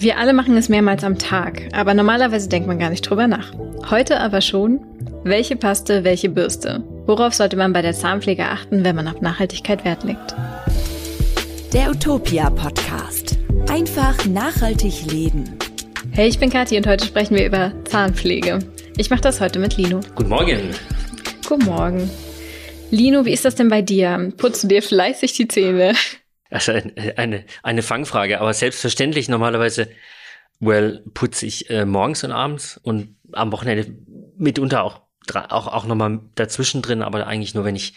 Wir alle machen es mehrmals am Tag, aber normalerweise denkt man gar nicht drüber nach. Heute aber schon. Welche Paste, welche Bürste? Worauf sollte man bei der Zahnpflege achten, wenn man auf Nachhaltigkeit Wert legt? Der Utopia Podcast. Einfach nachhaltig leben. Hey, ich bin Kathi und heute sprechen wir über Zahnpflege. Ich mache das heute mit Lino. Guten Morgen. Guten Morgen. Lino, wie ist das denn bei dir? Putzt du dir fleißig die Zähne? Also eine, eine Fangfrage, aber selbstverständlich normalerweise, well, putze ich äh, morgens und abends und am Wochenende mitunter auch, auch, auch nochmal dazwischen drin, aber eigentlich nur, wenn ich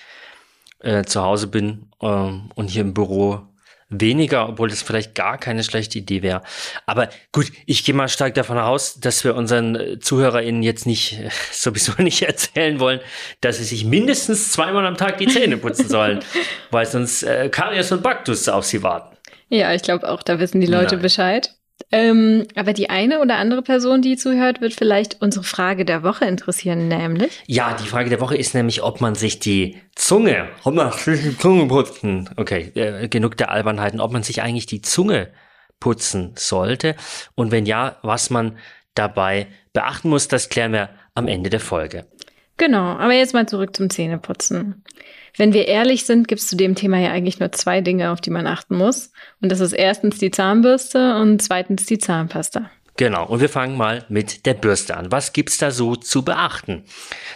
äh, zu Hause bin äh, und hier im Büro weniger, obwohl das vielleicht gar keine schlechte Idee wäre. Aber gut, ich gehe mal stark davon aus, dass wir unseren äh, ZuhörerInnen jetzt nicht sowieso nicht erzählen wollen, dass sie sich mindestens zweimal am Tag die Zähne putzen sollen, weil sonst äh, Karies und Baktus auf sie warten. Ja, ich glaube auch, da wissen die Leute Nein. Bescheid. Ähm, aber die eine oder andere Person, die zuhört, wird vielleicht unsere Frage der Woche interessieren, nämlich? Ja, die Frage der Woche ist nämlich, ob man sich die Zunge, ob man sich die Zunge putzen, okay, äh, genug der Albernheiten, ob man sich eigentlich die Zunge putzen sollte und wenn ja, was man dabei beachten muss, das klären wir am Ende der Folge. Genau, aber jetzt mal zurück zum Zähneputzen. Wenn wir ehrlich sind, gibt es zu dem Thema ja eigentlich nur zwei Dinge, auf die man achten muss. Und das ist erstens die Zahnbürste und zweitens die Zahnpasta. Genau, und wir fangen mal mit der Bürste an. Was gibt's da so zu beachten?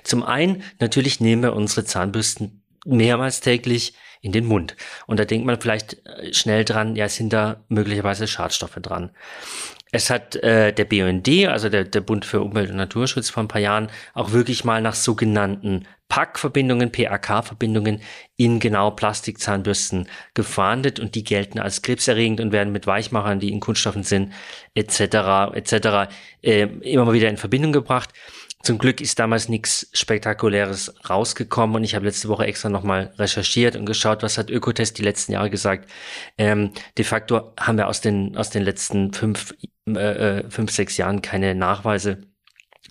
Zum einen, natürlich nehmen wir unsere Zahnbürsten mehrmals täglich in den Mund. Und da denkt man vielleicht äh, schnell dran, ja, sind da möglicherweise Schadstoffe dran. Es hat äh, der BUND, also der, der Bund für Umwelt und Naturschutz vor ein paar Jahren, auch wirklich mal nach sogenannten PAC-Verbindungen, PAK-Verbindungen in genau Plastikzahnbürsten gefahndet und die gelten als krebserregend und werden mit Weichmachern, die in Kunststoffen sind, etc. etc. Äh, immer mal wieder in Verbindung gebracht. Zum Glück ist damals nichts Spektakuläres rausgekommen und ich habe letzte Woche extra nochmal recherchiert und geschaut, was hat Ökotest die letzten Jahre gesagt. Ähm, de facto haben wir aus den, aus den letzten fünf, äh, äh fünf, sechs Jahren keine Nachweise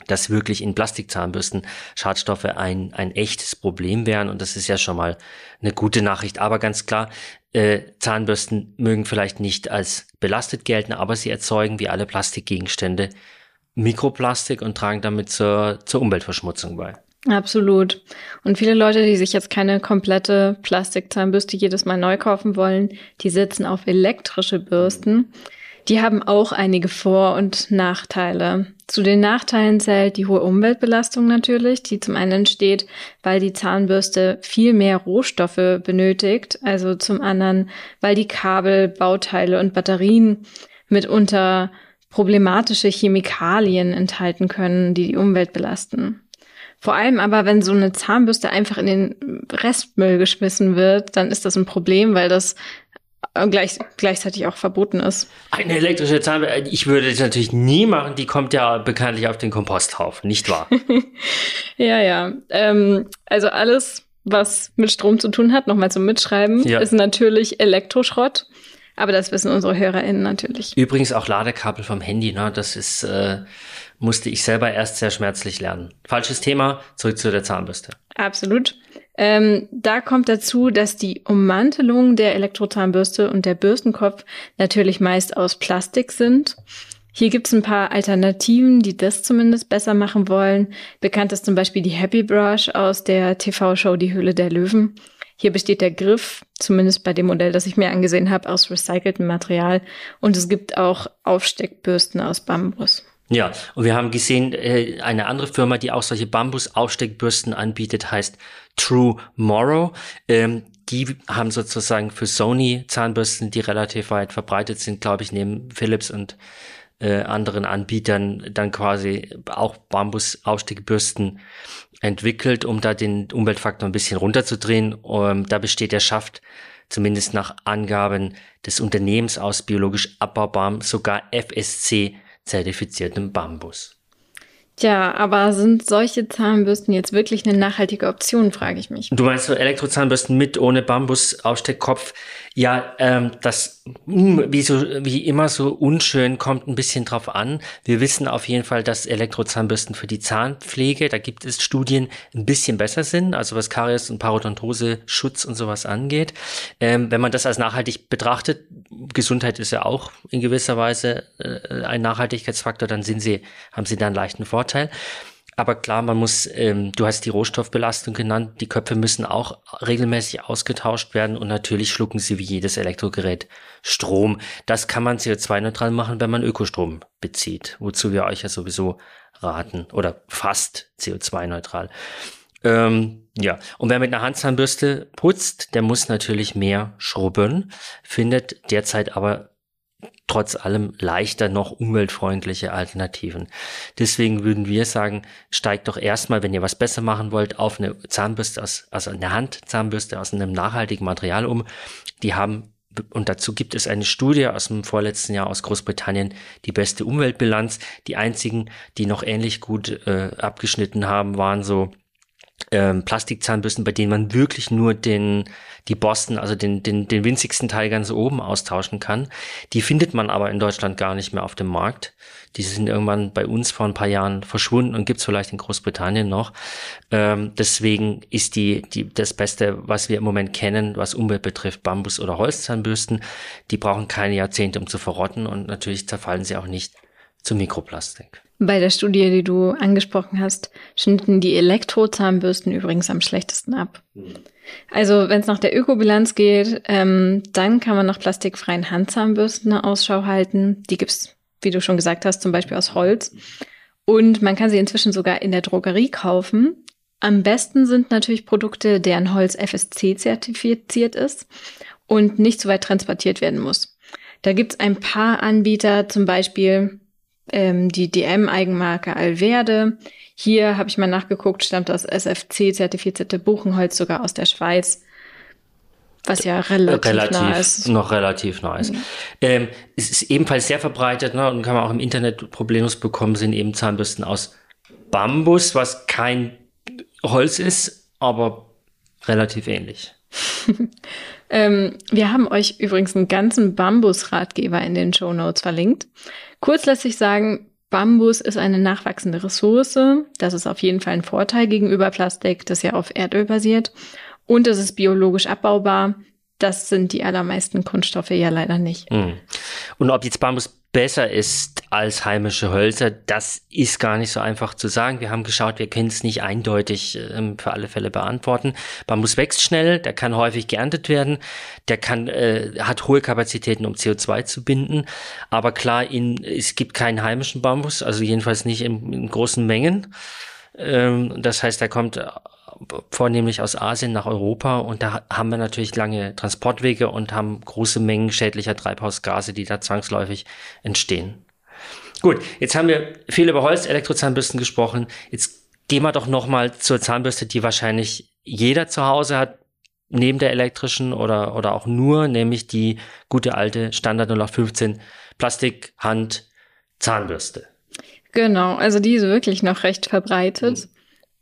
dass wirklich in Plastikzahnbürsten Schadstoffe ein, ein echtes Problem wären. Und das ist ja schon mal eine gute Nachricht. Aber ganz klar, äh, Zahnbürsten mögen vielleicht nicht als belastet gelten, aber sie erzeugen wie alle Plastikgegenstände Mikroplastik und tragen damit zur, zur Umweltverschmutzung bei. Absolut. Und viele Leute, die sich jetzt keine komplette Plastikzahnbürste jedes Mal neu kaufen wollen, die setzen auf elektrische Bürsten. Die haben auch einige Vor- und Nachteile. Zu den Nachteilen zählt die hohe Umweltbelastung natürlich, die zum einen entsteht, weil die Zahnbürste viel mehr Rohstoffe benötigt, also zum anderen, weil die Kabel, Bauteile und Batterien mitunter problematische Chemikalien enthalten können, die die Umwelt belasten. Vor allem aber, wenn so eine Zahnbürste einfach in den Restmüll geschmissen wird, dann ist das ein Problem, weil das gleich, gleichzeitig auch verboten ist. Eine elektrische Zahnbürste, ich würde das natürlich nie machen, die kommt ja bekanntlich auf den Komposthaufen, nicht wahr? ja, ja. Ähm, also alles, was mit Strom zu tun hat, nochmal zum Mitschreiben, ja. ist natürlich Elektroschrott. Aber das wissen unsere HörerInnen natürlich. Übrigens auch Ladekabel vom Handy, ne? Das ist, äh, musste ich selber erst sehr schmerzlich lernen. Falsches Thema, zurück zu der Zahnbürste. Absolut. Ähm, da kommt dazu, dass die Ummantelung der Elektrozahnbürste und der Bürstenkopf natürlich meist aus Plastik sind. Hier gibt es ein paar Alternativen, die das zumindest besser machen wollen. Bekannt ist zum Beispiel die Happy Brush aus der TV-Show Die Höhle der Löwen. Hier besteht der Griff, zumindest bei dem Modell, das ich mir angesehen habe, aus recyceltem Material. Und es gibt auch Aufsteckbürsten aus Bambus. Ja, und wir haben gesehen, äh, eine andere Firma, die auch solche Bambus-Aufsteckbürsten anbietet, heißt True Morrow. Ähm, die haben sozusagen für Sony Zahnbürsten, die relativ weit verbreitet sind, glaube ich, neben Philips und äh, anderen Anbietern dann quasi auch Bambus-Aufsteckbürsten entwickelt, um da den Umweltfaktor ein bisschen runterzudrehen. Ähm, da besteht der Schaft zumindest nach Angaben des Unternehmens aus biologisch abbaubarem, sogar FSC zertifiziertem Bambus. Tja, aber sind solche Zahnbürsten jetzt wirklich eine nachhaltige Option, frage ich mich. Du meinst so Elektrozahnbürsten mit ohne Bambus-Aufsteckkopf? Ja, ähm, das hm, wie so wie immer so unschön kommt ein bisschen drauf an. Wir wissen auf jeden Fall, dass Elektrozahnbürsten für die Zahnpflege, da gibt es Studien, ein bisschen besser sind, also was Karies und Parodontose Schutz und sowas angeht. Ähm, wenn man das als nachhaltig betrachtet, Gesundheit ist ja auch in gewisser Weise äh, ein Nachhaltigkeitsfaktor, dann sind sie haben sie da einen leichten Vorteil. Aber klar, man muss, ähm, du hast die Rohstoffbelastung genannt, die Köpfe müssen auch regelmäßig ausgetauscht werden und natürlich schlucken sie wie jedes Elektrogerät Strom. Das kann man CO2-neutral machen, wenn man Ökostrom bezieht, wozu wir euch ja sowieso raten oder fast CO2-neutral. Ähm, ja, und wer mit einer Handzahnbürste putzt, der muss natürlich mehr schrubben, findet derzeit aber trotz allem leichter noch umweltfreundliche Alternativen. Deswegen würden wir sagen, steigt doch erstmal, wenn ihr was besser machen wollt, auf eine Zahnbürste aus, also eine Handzahnbürste aus einem nachhaltigen Material um. Die haben und dazu gibt es eine Studie aus dem vorletzten Jahr aus Großbritannien, die beste Umweltbilanz. Die einzigen, die noch ähnlich gut äh, abgeschnitten haben, waren so ähm, Plastikzahnbürsten, bei denen man wirklich nur den, die Borsten, also den, den, den winzigsten Teil ganz oben austauschen kann. Die findet man aber in Deutschland gar nicht mehr auf dem Markt. Die sind irgendwann bei uns vor ein paar Jahren verschwunden und gibt's vielleicht in Großbritannien noch. Ähm, deswegen ist die, die, das Beste, was wir im Moment kennen, was Umwelt betrifft, Bambus- oder Holzzahnbürsten. Die brauchen keine Jahrzehnte, um zu verrotten und natürlich zerfallen sie auch nicht zu Mikroplastik. Bei der Studie, die du angesprochen hast, schnitten die Elektrozahnbürsten übrigens am schlechtesten ab. Also wenn es nach der Ökobilanz geht, ähm, dann kann man nach plastikfreien Handzahnbürsten eine Ausschau halten. Die gibt's, wie du schon gesagt hast, zum Beispiel aus Holz. Und man kann sie inzwischen sogar in der Drogerie kaufen. Am besten sind natürlich Produkte, deren Holz FSC zertifiziert ist und nicht so weit transportiert werden muss. Da gibt's ein paar Anbieter, zum Beispiel ähm, die DM-Eigenmarke Alverde. Hier habe ich mal nachgeguckt, stammt das SFC-zertifizierte Buchenholz sogar aus der Schweiz. Was ja relativ, relativ nah ist. Noch relativ nah ist. Mhm. Ähm, es ist ebenfalls sehr verbreitet ne, und kann man auch im Internet problemlos bekommen, sind eben Zahnbürsten aus Bambus, was kein Holz ist, aber relativ ähnlich. ähm, wir haben euch übrigens einen ganzen Bambus-Ratgeber in den Show Notes verlinkt. Kurz lässt sich sagen, Bambus ist eine nachwachsende Ressource. Das ist auf jeden Fall ein Vorteil gegenüber Plastik, das ja auf Erdöl basiert. Und es ist biologisch abbaubar. Das sind die allermeisten Kunststoffe ja leider nicht. Hm. Und ob jetzt Bambus besser ist als heimische Hölzer, das ist gar nicht so einfach zu sagen. Wir haben geschaut, wir können es nicht eindeutig äh, für alle Fälle beantworten. Bambus wächst schnell, der kann häufig geerntet werden, der kann, äh, hat hohe Kapazitäten, um CO2 zu binden. Aber klar, in, es gibt keinen heimischen Bambus, also jedenfalls nicht in, in großen Mengen. Ähm, das heißt, er kommt vornehmlich aus Asien nach Europa und da haben wir natürlich lange Transportwege und haben große Mengen schädlicher Treibhausgase, die da zwangsläufig entstehen. Gut, jetzt haben wir viel über Holz-Elektrozahnbürsten gesprochen. Jetzt gehen wir doch nochmal zur Zahnbürste, die wahrscheinlich jeder zu Hause hat, neben der elektrischen oder, oder auch nur, nämlich die gute alte Standard 0815 Plastik-Hand Zahnbürste. Genau, also die ist wirklich noch recht verbreitet.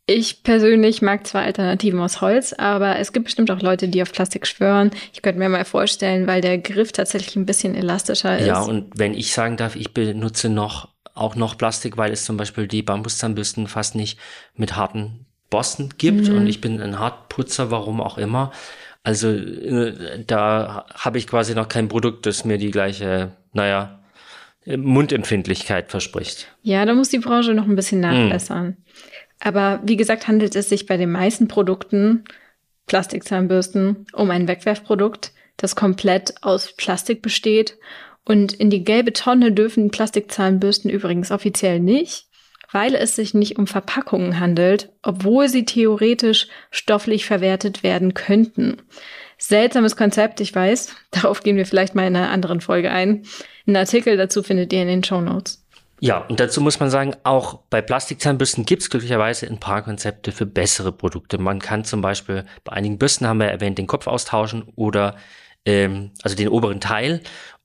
Ich persönlich mag zwar Alternativen aus Holz, aber es gibt bestimmt auch Leute, die auf Plastik schwören. Ich könnte mir mal vorstellen, weil der Griff tatsächlich ein bisschen elastischer ist. Ja, und wenn ich sagen darf, ich benutze noch auch noch Plastik, weil es zum Beispiel die Bambuszahnbürsten fast nicht mit harten Borsten gibt mhm. und ich bin ein Hartputzer, warum auch immer. Also äh, da habe ich quasi noch kein Produkt, das mir die gleiche, naja, Mundempfindlichkeit verspricht. Ja, da muss die Branche noch ein bisschen mhm. nachbessern. Mhm. Aber wie gesagt, handelt es sich bei den meisten Produkten, Plastikzahnbürsten, um ein Wegwerfprodukt, das komplett aus Plastik besteht. Und in die gelbe Tonne dürfen Plastikzahnbürsten übrigens offiziell nicht, weil es sich nicht um Verpackungen handelt, obwohl sie theoretisch stofflich verwertet werden könnten. Seltsames Konzept, ich weiß. Darauf gehen wir vielleicht mal in einer anderen Folge ein. Einen Artikel dazu findet ihr in den Show Notes. Ja, und dazu muss man sagen, auch bei Plastikzahnbürsten gibt es glücklicherweise ein paar Konzepte für bessere Produkte. Man kann zum Beispiel bei einigen Bürsten haben wir erwähnt, den Kopf austauschen oder ähm, also den oberen Teil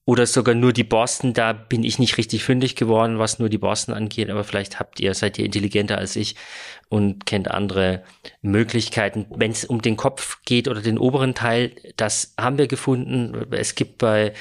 oder sogar nur die Borsten. Da bin ich nicht richtig fündig geworden, was nur die Borsten angeht, aber vielleicht habt ihr, seid ihr intelligenter als ich und kennt andere Möglichkeiten. Wenn es um den Kopf geht oder den oberen Teil, das haben wir gefunden. Es gibt bei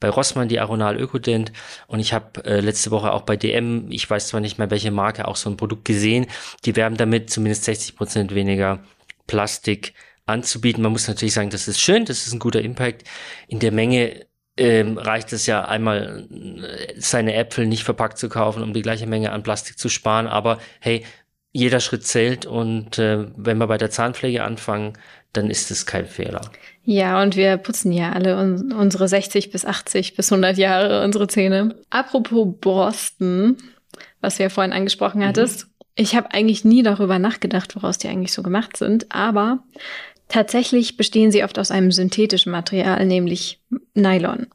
bei Rossmann die Aronal Ökodent und ich habe äh, letzte Woche auch bei DM, ich weiß zwar nicht mehr welche Marke, auch so ein Produkt gesehen. Die werben damit zumindest 60 Prozent weniger Plastik anzubieten. Man muss natürlich sagen, das ist schön, das ist ein guter Impact. In der Menge ähm, reicht es ja einmal, äh, seine Äpfel nicht verpackt zu kaufen, um die gleiche Menge an Plastik zu sparen. Aber hey, jeder Schritt zählt und äh, wenn wir bei der Zahnpflege anfangen, dann ist es kein Fehler. Ja, und wir putzen ja alle un unsere 60 bis 80 bis 100 Jahre unsere Zähne. Apropos Borsten, was du ja vorhin angesprochen mhm. hattest. Ich habe eigentlich nie darüber nachgedacht, woraus die eigentlich so gemacht sind, aber tatsächlich bestehen sie oft aus einem synthetischen Material, nämlich Nylon.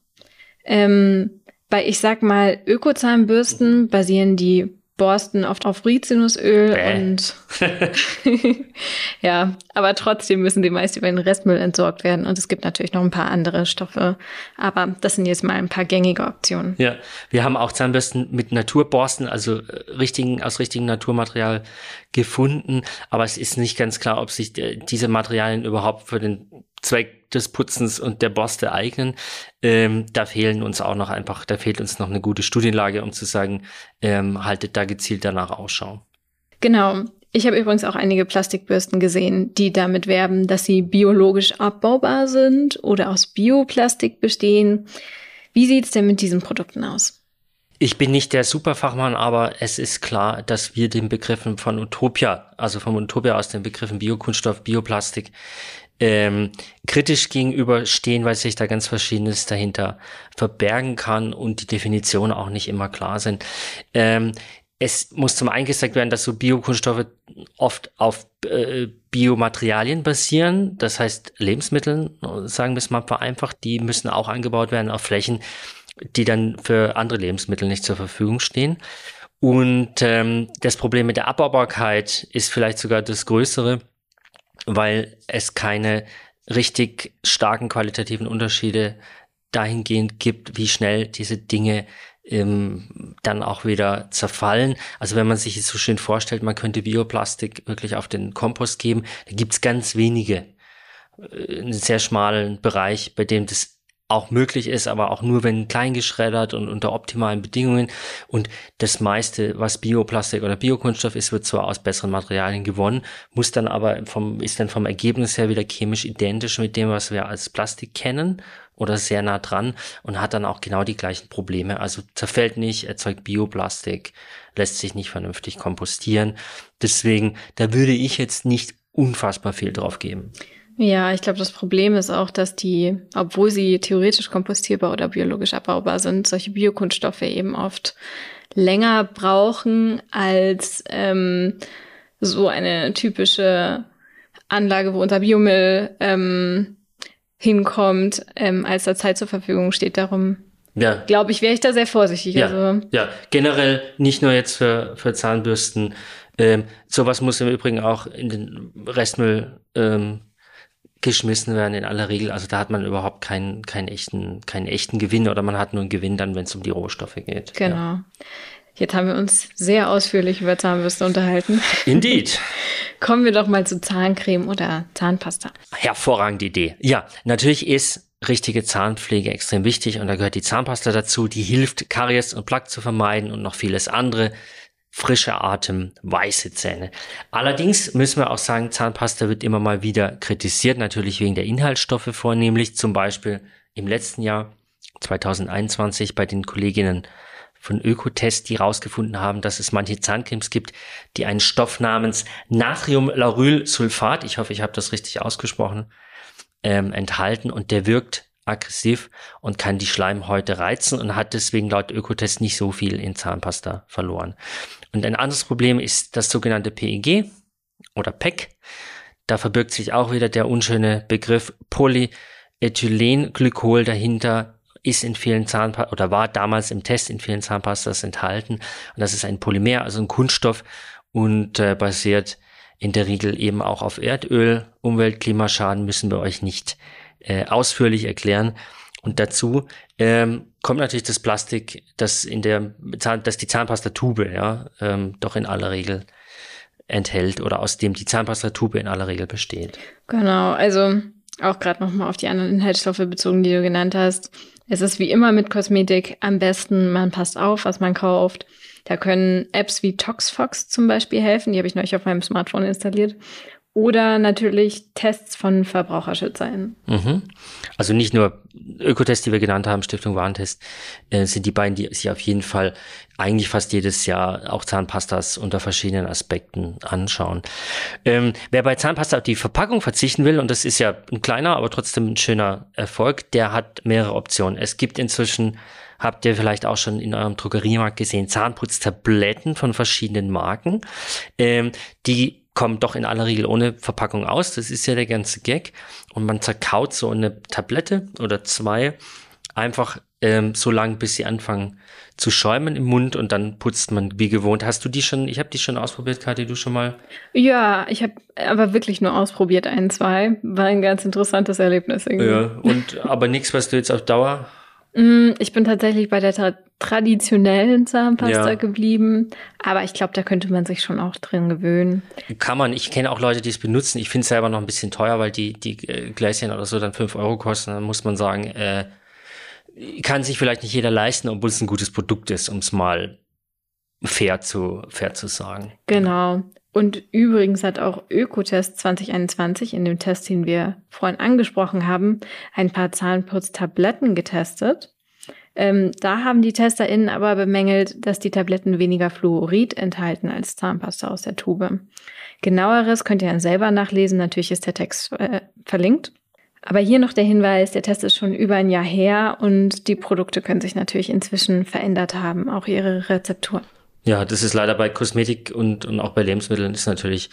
Ähm, bei, ich sag mal, Ökozahnbürsten basieren die Borsten oft auf Rizinusöl Bäh. und ja, aber trotzdem müssen die meist über den Restmüll entsorgt werden. Und es gibt natürlich noch ein paar andere Stoffe. Aber das sind jetzt mal ein paar gängige Optionen. Ja, wir haben auch Zahnbürsten mit Naturborsten, also äh, richtigen, aus richtigem Naturmaterial gefunden. Aber es ist nicht ganz klar, ob sich äh, diese Materialien überhaupt für den Zweck des Putzens und der Borste eignen. Ähm, da fehlen uns auch noch einfach, da fehlt uns noch eine gute Studienlage, um zu sagen, ähm, haltet da gezielt danach Ausschau. Genau. Ich habe übrigens auch einige Plastikbürsten gesehen, die damit werben, dass sie biologisch abbaubar sind oder aus Bioplastik bestehen. Wie sieht's denn mit diesen Produkten aus? Ich bin nicht der Superfachmann, aber es ist klar, dass wir den Begriffen von Utopia, also vom Utopia aus den Begriffen Biokunststoff, Bioplastik, ähm, kritisch gegenüberstehen, weil sich da ganz Verschiedenes dahinter verbergen kann und die Definitionen auch nicht immer klar sind. Ähm, es muss zum einen gesagt werden, dass so Biokunststoffe oft auf äh, Biomaterialien basieren, das heißt Lebensmitteln, sagen wir es mal vereinfacht, die müssen auch angebaut werden auf Flächen, die dann für andere Lebensmittel nicht zur Verfügung stehen. Und ähm, das Problem mit der Abbaubarkeit ist vielleicht sogar das größere weil es keine richtig starken qualitativen Unterschiede dahingehend gibt, wie schnell diese Dinge ähm, dann auch wieder zerfallen. Also wenn man sich so schön vorstellt, man könnte Bioplastik wirklich auf den Kompost geben, da gibt's ganz wenige, äh, einen sehr schmalen Bereich, bei dem das auch möglich ist, aber auch nur, wenn klein geschreddert und unter optimalen Bedingungen. Und das meiste, was Bioplastik oder Biokunststoff ist, wird zwar aus besseren Materialien gewonnen, muss dann aber vom, ist dann vom Ergebnis her wieder chemisch identisch mit dem, was wir als Plastik kennen oder sehr nah dran und hat dann auch genau die gleichen Probleme. Also zerfällt nicht, erzeugt Bioplastik, lässt sich nicht vernünftig kompostieren. Deswegen, da würde ich jetzt nicht unfassbar viel drauf geben. Ja, ich glaube, das Problem ist auch, dass die, obwohl sie theoretisch kompostierbar oder biologisch abbaubar sind, solche Biokunststoffe eben oft länger brauchen als ähm, so eine typische Anlage, wo unser Biomüll ähm, hinkommt, ähm, als da Zeit zur Verfügung steht. Darum ja. glaube ich, wäre ich da sehr vorsichtig. Ja, also. ja. generell nicht nur jetzt für, für Zahnbürsten. Ähm, sowas muss im Übrigen auch in den Restmüll ähm, geschmissen werden in aller Regel. Also da hat man überhaupt keinen, keinen echten, keinen echten Gewinn oder man hat nur einen Gewinn dann, wenn es um die Rohstoffe geht. Genau. Ja. Jetzt haben wir uns sehr ausführlich über Zahnbürste unterhalten. Indeed. Kommen wir doch mal zu Zahncreme oder Zahnpasta. Hervorragende Idee. Ja, natürlich ist richtige Zahnpflege extrem wichtig und da gehört die Zahnpasta dazu, die hilft, Karies und Plaque zu vermeiden und noch vieles andere frischer Atem, weiße Zähne. Allerdings müssen wir auch sagen, Zahnpasta wird immer mal wieder kritisiert, natürlich wegen der Inhaltsstoffe vornehmlich, zum Beispiel im letzten Jahr 2021 bei den Kolleginnen von Ökotest, die herausgefunden haben, dass es manche Zahncremes gibt, die einen Stoff namens Natriumlaurylsulfat, ich hoffe, ich habe das richtig ausgesprochen, ähm, enthalten und der wirkt aggressiv und kann die Schleimhäute reizen und hat deswegen laut Ökotest nicht so viel in Zahnpasta verloren. Und ein anderes Problem ist das sogenannte PEG oder PEG. Da verbirgt sich auch wieder der unschöne Begriff Polyethylenglykol dahinter ist in vielen Zahnpastas oder war damals im Test in vielen Zahnpastas enthalten. Und das ist ein Polymer, also ein Kunststoff und äh, basiert in der Regel eben auch auf Erdöl. Umwelt, Klimaschaden müssen wir euch nicht äh, ausführlich erklären. Und dazu ähm, kommt natürlich das Plastik, das in der Zahn, das die Zahnpastatube ja ähm, doch in aller Regel enthält oder aus dem die Zahnpastatube in aller Regel besteht. Genau, also auch gerade nochmal auf die anderen Inhaltsstoffe bezogen, die du genannt hast. Es ist wie immer mit Kosmetik am besten, man passt auf, was man kauft. Da können Apps wie ToxFox zum Beispiel helfen, die habe ich neulich auf meinem Smartphone installiert. Oder natürlich Tests von Verbraucherschützern. Mhm. Also nicht nur Ökotests, die wir genannt haben, Stiftung Warentest, äh, sind die beiden, die sich auf jeden Fall eigentlich fast jedes Jahr auch Zahnpastas unter verschiedenen Aspekten anschauen. Ähm, wer bei Zahnpasta auf die Verpackung verzichten will, und das ist ja ein kleiner, aber trotzdem ein schöner Erfolg, der hat mehrere Optionen. Es gibt inzwischen habt ihr vielleicht auch schon in eurem Drogeriemarkt gesehen, Zahnputztabletten von verschiedenen Marken. Ähm, die kommen doch in aller Regel ohne Verpackung aus. Das ist ja der ganze Gag. Und man zerkaut so eine Tablette oder zwei einfach ähm, so lang, bis sie anfangen zu schäumen im Mund und dann putzt man wie gewohnt. Hast du die schon, ich habe die schon ausprobiert, Kathi, du schon mal? Ja, ich habe aber wirklich nur ausprobiert, ein, zwei. War ein ganz interessantes Erlebnis irgendwie. Ja, und aber nichts, was du jetzt auf Dauer ich bin tatsächlich bei der tra traditionellen Zahnpasta ja. geblieben, aber ich glaube, da könnte man sich schon auch drin gewöhnen. Kann man. Ich kenne auch Leute, die es benutzen. Ich finde es selber noch ein bisschen teuer, weil die, die äh, Gläschen oder so dann fünf Euro kosten. Dann muss man sagen, äh, kann sich vielleicht nicht jeder leisten, obwohl es ein gutes Produkt ist, um es mal fair zu, fair zu sagen. Genau. Und übrigens hat auch Ökotest 2021 in dem Test, den wir vorhin angesprochen haben, ein paar Zahnputztabletten getestet. Ähm, da haben die TesterInnen aber bemängelt, dass die Tabletten weniger Fluorid enthalten als Zahnpasta aus der Tube. Genaueres könnt ihr dann selber nachlesen. Natürlich ist der Text äh, verlinkt. Aber hier noch der Hinweis, der Test ist schon über ein Jahr her und die Produkte können sich natürlich inzwischen verändert haben, auch ihre Rezeptur. Ja, das ist leider bei Kosmetik und, und auch bei Lebensmitteln ist natürlich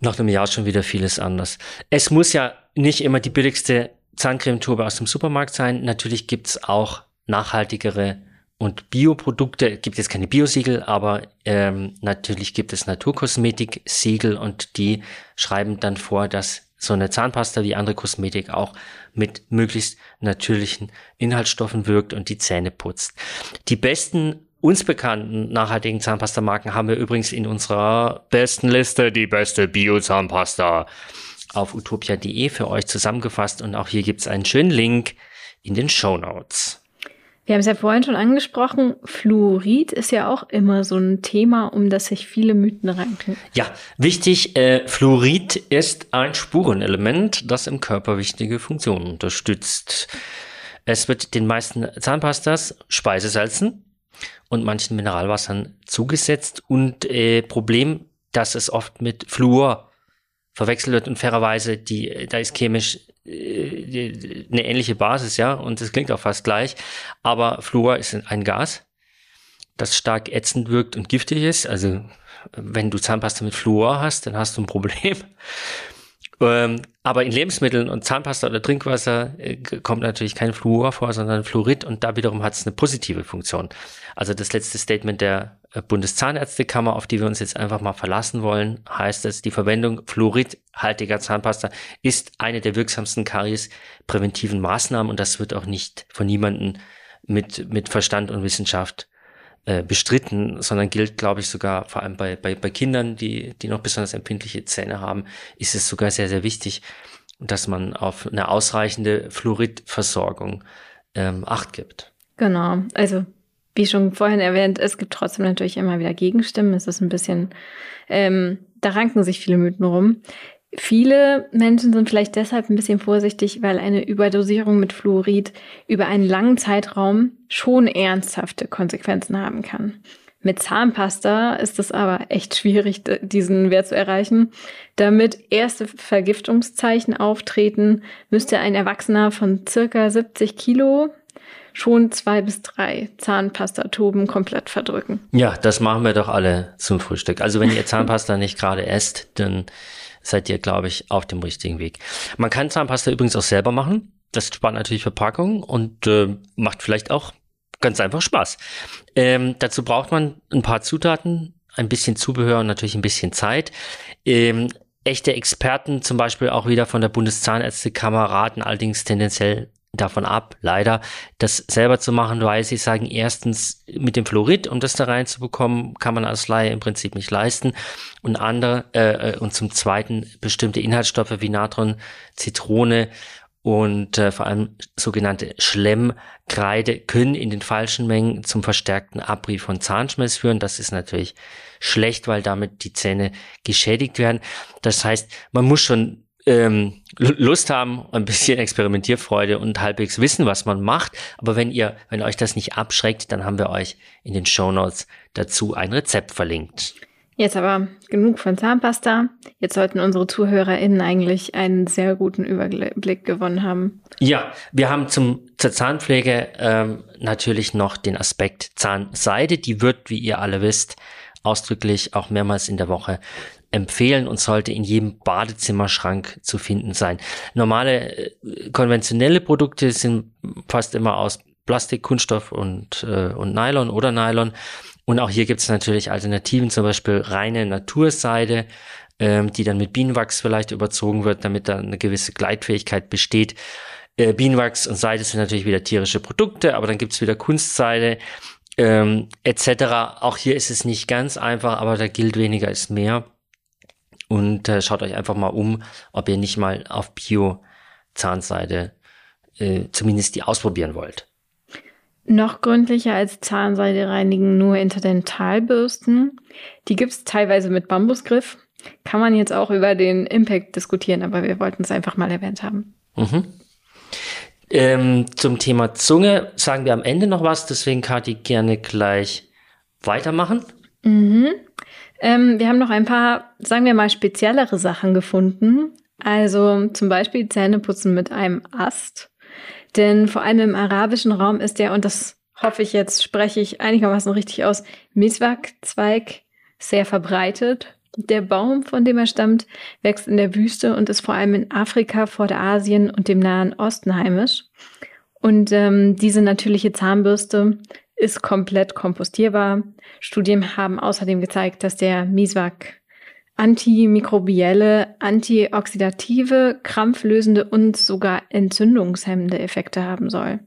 nach einem Jahr schon wieder vieles anders. Es muss ja nicht immer die billigste Zahncremetube aus dem Supermarkt sein. Natürlich gibt's auch nachhaltigere und Bioprodukte. Gibt jetzt keine Biosiegel, aber ähm, natürlich gibt es Naturkosmetik-Siegel und die schreiben dann vor, dass so eine Zahnpasta wie andere Kosmetik auch mit möglichst natürlichen Inhaltsstoffen wirkt und die Zähne putzt. Die besten uns bekannten nachhaltigen Zahnpastamarken haben wir übrigens in unserer besten Liste die beste Bio-Zahnpasta auf utopia.de für euch zusammengefasst und auch hier gibt es einen schönen Link in den Show Notes. Wir haben es ja vorhin schon angesprochen, Fluorid ist ja auch immer so ein Thema, um das sich viele Mythen ranken. Ja, wichtig, äh, Fluorid ist ein Spurenelement, das im Körper wichtige Funktionen unterstützt. Es wird den meisten Zahnpastas Speisesalzen und manchen Mineralwassern zugesetzt. Und äh, Problem, dass es oft mit Fluor verwechselt wird und fairerweise, die, da ist chemisch äh, eine ähnliche Basis, ja, und es klingt auch fast gleich. Aber Fluor ist ein Gas, das stark ätzend wirkt und giftig ist. Also wenn du Zahnpasta mit Fluor hast, dann hast du ein Problem. Ähm, aber in Lebensmitteln und Zahnpasta oder Trinkwasser äh, kommt natürlich kein Fluor vor, sondern Fluorid und da wiederum hat es eine positive Funktion. Also das letzte Statement der äh, Bundeszahnärztekammer, auf die wir uns jetzt einfach mal verlassen wollen, heißt es, die Verwendung fluoridhaltiger Zahnpasta ist eine der wirksamsten kariespräventiven Maßnahmen und das wird auch nicht von niemandem mit, mit Verstand und Wissenschaft äh, bestritten, sondern gilt, glaube ich, sogar vor allem bei, bei, bei Kindern, die, die noch besonders empfindliche Zähne haben, ist es sogar sehr, sehr wichtig, dass man auf eine ausreichende Fluoridversorgung ähm, Acht gibt. Genau, also wie schon vorhin erwähnt, es gibt trotzdem natürlich immer wieder Gegenstimmen. Es ist ein bisschen, ähm, da ranken sich viele Mythen rum. Viele Menschen sind vielleicht deshalb ein bisschen vorsichtig, weil eine Überdosierung mit Fluorid über einen langen Zeitraum schon ernsthafte Konsequenzen haben kann. Mit Zahnpasta ist es aber echt schwierig, diesen Wert zu erreichen. Damit erste Vergiftungszeichen auftreten, müsste ein Erwachsener von circa 70 Kilo schon zwei bis drei Zahnpastatuben komplett verdrücken. Ja, das machen wir doch alle zum Frühstück. Also wenn ihr Zahnpasta nicht gerade esst, dann seid ihr, glaube ich, auf dem richtigen Weg. Man kann Zahnpasta übrigens auch selber machen. Das spart natürlich Verpackung und äh, macht vielleicht auch ganz einfach Spaß. Ähm, dazu braucht man ein paar Zutaten, ein bisschen Zubehör und natürlich ein bisschen Zeit. Ähm, echte Experten, zum Beispiel auch wieder von der Bundeszahnärztekammer, raten allerdings tendenziell davon ab, leider, das selber zu machen, weil sie sagen, erstens mit dem Fluorid, um das da reinzubekommen, kann man als Laie im Prinzip nicht leisten. Und andere, äh, äh, und zum zweiten bestimmte Inhaltsstoffe wie Natron, Zitrone und äh, vor allem sogenannte Schlemmkreide können in den falschen Mengen zum verstärkten Abrieb von Zahnschmelz führen. Das ist natürlich schlecht, weil damit die Zähne geschädigt werden. Das heißt, man muss schon ähm, Lust haben, ein bisschen Experimentierfreude und halbwegs wissen, was man macht. Aber wenn ihr, wenn euch das nicht abschreckt, dann haben wir euch in den Show Notes dazu ein Rezept verlinkt. Jetzt aber genug von Zahnpasta. Jetzt sollten unsere ZuhörerInnen eigentlich einen sehr guten Überblick gewonnen haben. Ja, wir haben zum, zur Zahnpflege ähm, natürlich noch den Aspekt Zahnseide. Die wird, wie ihr alle wisst, ausdrücklich auch mehrmals in der Woche empfehlen und sollte in jedem Badezimmerschrank zu finden sein. Normale äh, konventionelle Produkte sind fast immer aus Plastik, Kunststoff und, äh, und Nylon oder Nylon. Und auch hier gibt es natürlich Alternativen, zum Beispiel reine Naturseide, ähm, die dann mit Bienenwachs vielleicht überzogen wird, damit da eine gewisse Gleitfähigkeit besteht. Äh, Bienenwachs und Seide sind natürlich wieder tierische Produkte, aber dann gibt es wieder Kunstseide ähm, etc. Auch hier ist es nicht ganz einfach, aber da gilt weniger ist mehr. Und äh, schaut euch einfach mal um, ob ihr nicht mal auf Bio-Zahnseide äh, zumindest die ausprobieren wollt. Noch gründlicher als Zahnseide reinigen nur Interdentalbürsten. Die gibt es teilweise mit Bambusgriff. Kann man jetzt auch über den Impact diskutieren, aber wir wollten es einfach mal erwähnt haben. Mhm. Ähm, zum Thema Zunge sagen wir am Ende noch was, deswegen kann ich gerne gleich weitermachen. Mhm. Ähm, wir haben noch ein paar, sagen wir mal, speziellere Sachen gefunden. Also zum Beispiel Zähneputzen mit einem Ast. Denn vor allem im arabischen Raum ist der, und das hoffe ich jetzt, spreche ich einigermaßen richtig aus, Miswak-Zweig sehr verbreitet. Der Baum, von dem er stammt, wächst in der Wüste und ist vor allem in Afrika, Vorderasien und dem Nahen Osten heimisch. Und ähm, diese natürliche Zahnbürste ist komplett kompostierbar. Studien haben außerdem gezeigt, dass der Miswak antimikrobielle, antioxidative, krampflösende und sogar entzündungshemmende Effekte haben soll.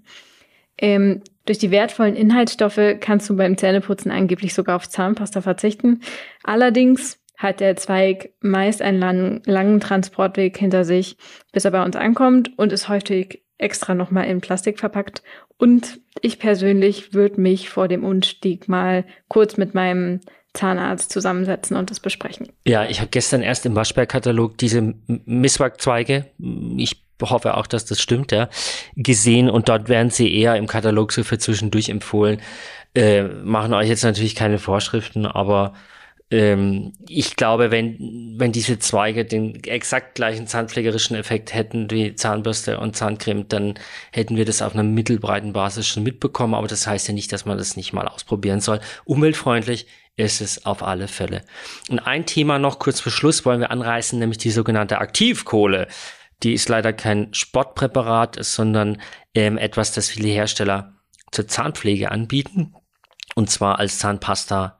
Ähm, durch die wertvollen Inhaltsstoffe kannst du beim Zähneputzen angeblich sogar auf Zahnpasta verzichten. Allerdings hat der Zweig meist einen langen, langen Transportweg hinter sich, bis er bei uns ankommt und ist häufig extra nochmal in Plastik verpackt. Und ich persönlich würde mich vor dem Umstieg mal kurz mit meinem Zahnarzt zusammensetzen und das besprechen. Ja, ich habe gestern erst im Waschbärkatalog diese Misswerkzweige, ich hoffe auch, dass das stimmt, ja, gesehen und dort werden sie eher im Katalog so für zwischendurch empfohlen. Äh, machen euch jetzt natürlich keine Vorschriften, aber ähm, ich glaube, wenn, wenn diese Zweige den exakt gleichen zahnpflegerischen Effekt hätten wie Zahnbürste und Zahncreme, dann hätten wir das auf einer mittelbreiten Basis schon mitbekommen. Aber das heißt ja nicht, dass man das nicht mal ausprobieren soll. Umweltfreundlich ist es auf alle Fälle. Und ein Thema noch kurz vor Schluss wollen wir anreißen, nämlich die sogenannte Aktivkohle. Die ist leider kein Sportpräparat, sondern ähm, etwas, das viele Hersteller zur Zahnpflege anbieten und zwar als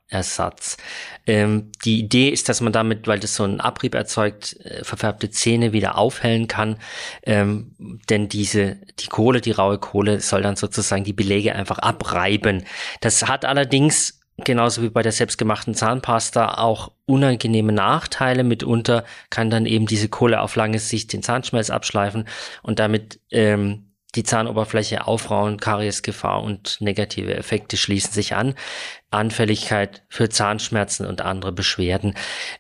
Zahnpasta-Ersatz. Ähm, die Idee ist, dass man damit, weil das so einen Abrieb erzeugt, äh, verfärbte Zähne wieder aufhellen kann, ähm, denn diese, die Kohle, die raue Kohle soll dann sozusagen die Belege einfach abreiben. Das hat allerdings genauso wie bei der selbstgemachten Zahnpasta auch unangenehme Nachteile. Mitunter kann dann eben diese Kohle auf lange Sicht den Zahnschmelz abschleifen und damit ähm, die Zahnoberfläche aufrauen, Kariesgefahr und negative Effekte schließen sich an. Anfälligkeit für Zahnschmerzen und andere Beschwerden.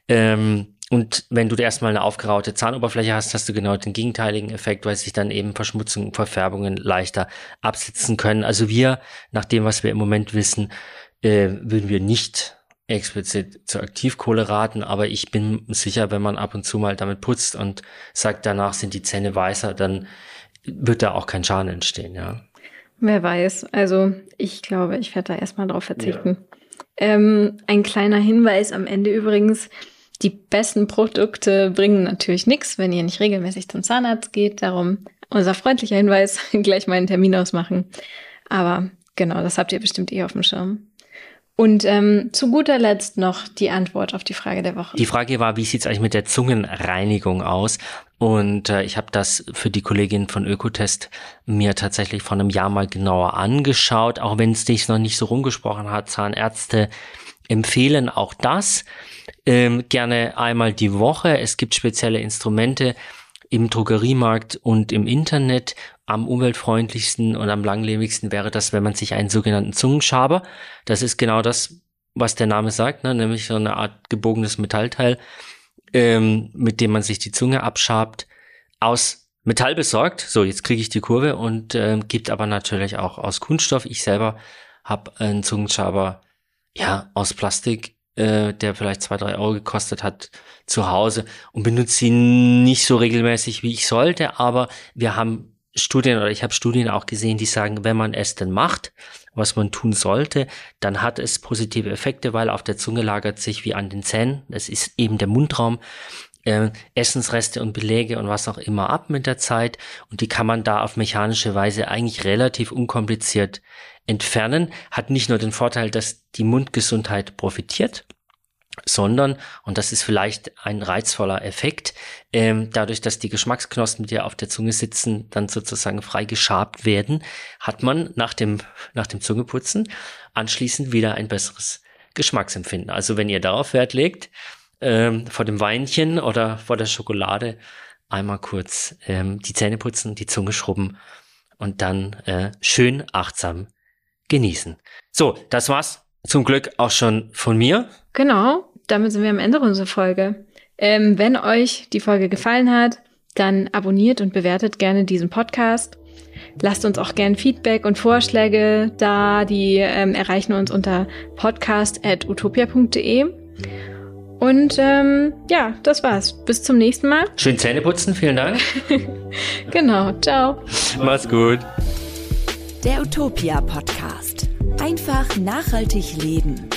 Ähm, und wenn du erstmal eine aufgeraute Zahnoberfläche hast, hast du genau den gegenteiligen Effekt, weil sich dann eben Verschmutzungen und Verfärbungen leichter absitzen können. Also wir, nach dem, was wir im Moment wissen, äh, würden wir nicht explizit zur Aktivkohle raten, aber ich bin sicher, wenn man ab und zu mal damit putzt und sagt, danach sind die Zähne weißer, dann wird da auch kein Schaden entstehen, ja. Wer weiß. Also ich glaube, ich werde da erstmal drauf verzichten. Ja. Ähm, ein kleiner Hinweis am Ende übrigens. Die besten Produkte bringen natürlich nichts, wenn ihr nicht regelmäßig zum Zahnarzt geht. Darum unser freundlicher Hinweis, gleich mal einen Termin ausmachen. Aber genau, das habt ihr bestimmt eh auf dem Schirm. Und ähm, zu guter Letzt noch die Antwort auf die Frage der Woche. Die Frage war, wie sieht es eigentlich mit der Zungenreinigung aus? Und äh, ich habe das für die Kollegin von Ökotest mir tatsächlich vor einem Jahr mal genauer angeschaut, auch wenn es sich noch nicht so rumgesprochen hat. Zahnärzte empfehlen auch das ähm, gerne einmal die Woche. Es gibt spezielle Instrumente im Drogeriemarkt und im Internet. Am umweltfreundlichsten und am langlebigsten wäre das, wenn man sich einen sogenannten Zungenschaber, das ist genau das, was der Name sagt, ne? nämlich so eine Art gebogenes Metallteil, ähm, mit dem man sich die Zunge abschabt, aus Metall besorgt. So, jetzt kriege ich die Kurve und äh, gibt aber natürlich auch aus Kunststoff. Ich selber habe einen Zungenschaber ja aus Plastik äh, der vielleicht zwei, drei Euro gekostet hat, zu Hause und benutze ihn nicht so regelmäßig, wie ich sollte, aber wir haben Studien oder ich habe Studien auch gesehen, die sagen, wenn man es denn macht, was man tun sollte, dann hat es positive Effekte, weil auf der Zunge lagert sich wie an den Zähnen, das ist eben der Mundraum, äh, Essensreste und Belege und was auch immer ab mit der Zeit und die kann man da auf mechanische Weise eigentlich relativ unkompliziert entfernen. Hat nicht nur den Vorteil, dass die Mundgesundheit profitiert, sondern, und das ist vielleicht ein reizvoller Effekt, ähm, dadurch, dass die Geschmacksknospen, die auf der Zunge sitzen, dann sozusagen frei geschabt werden, hat man nach dem, nach dem Zungeputzen anschließend wieder ein besseres Geschmacksempfinden. Also wenn ihr darauf Wert legt, ähm, vor dem Weinchen oder vor der Schokolade einmal kurz ähm, die Zähne putzen, die Zunge schrubben und dann äh, schön achtsam genießen. So, das war's zum Glück auch schon von mir. Genau, damit sind wir am Ende unserer Folge. Ähm, wenn euch die Folge gefallen hat, dann abonniert und bewertet gerne diesen Podcast. Lasst uns auch gerne Feedback und Vorschläge da. Die ähm, erreichen uns unter podcast.utopia.de. Und ähm, ja, das war's. Bis zum nächsten Mal. Schön Zähne putzen, vielen Dank. genau, ciao. Mach's gut. Der Utopia Podcast. Einfach nachhaltig leben.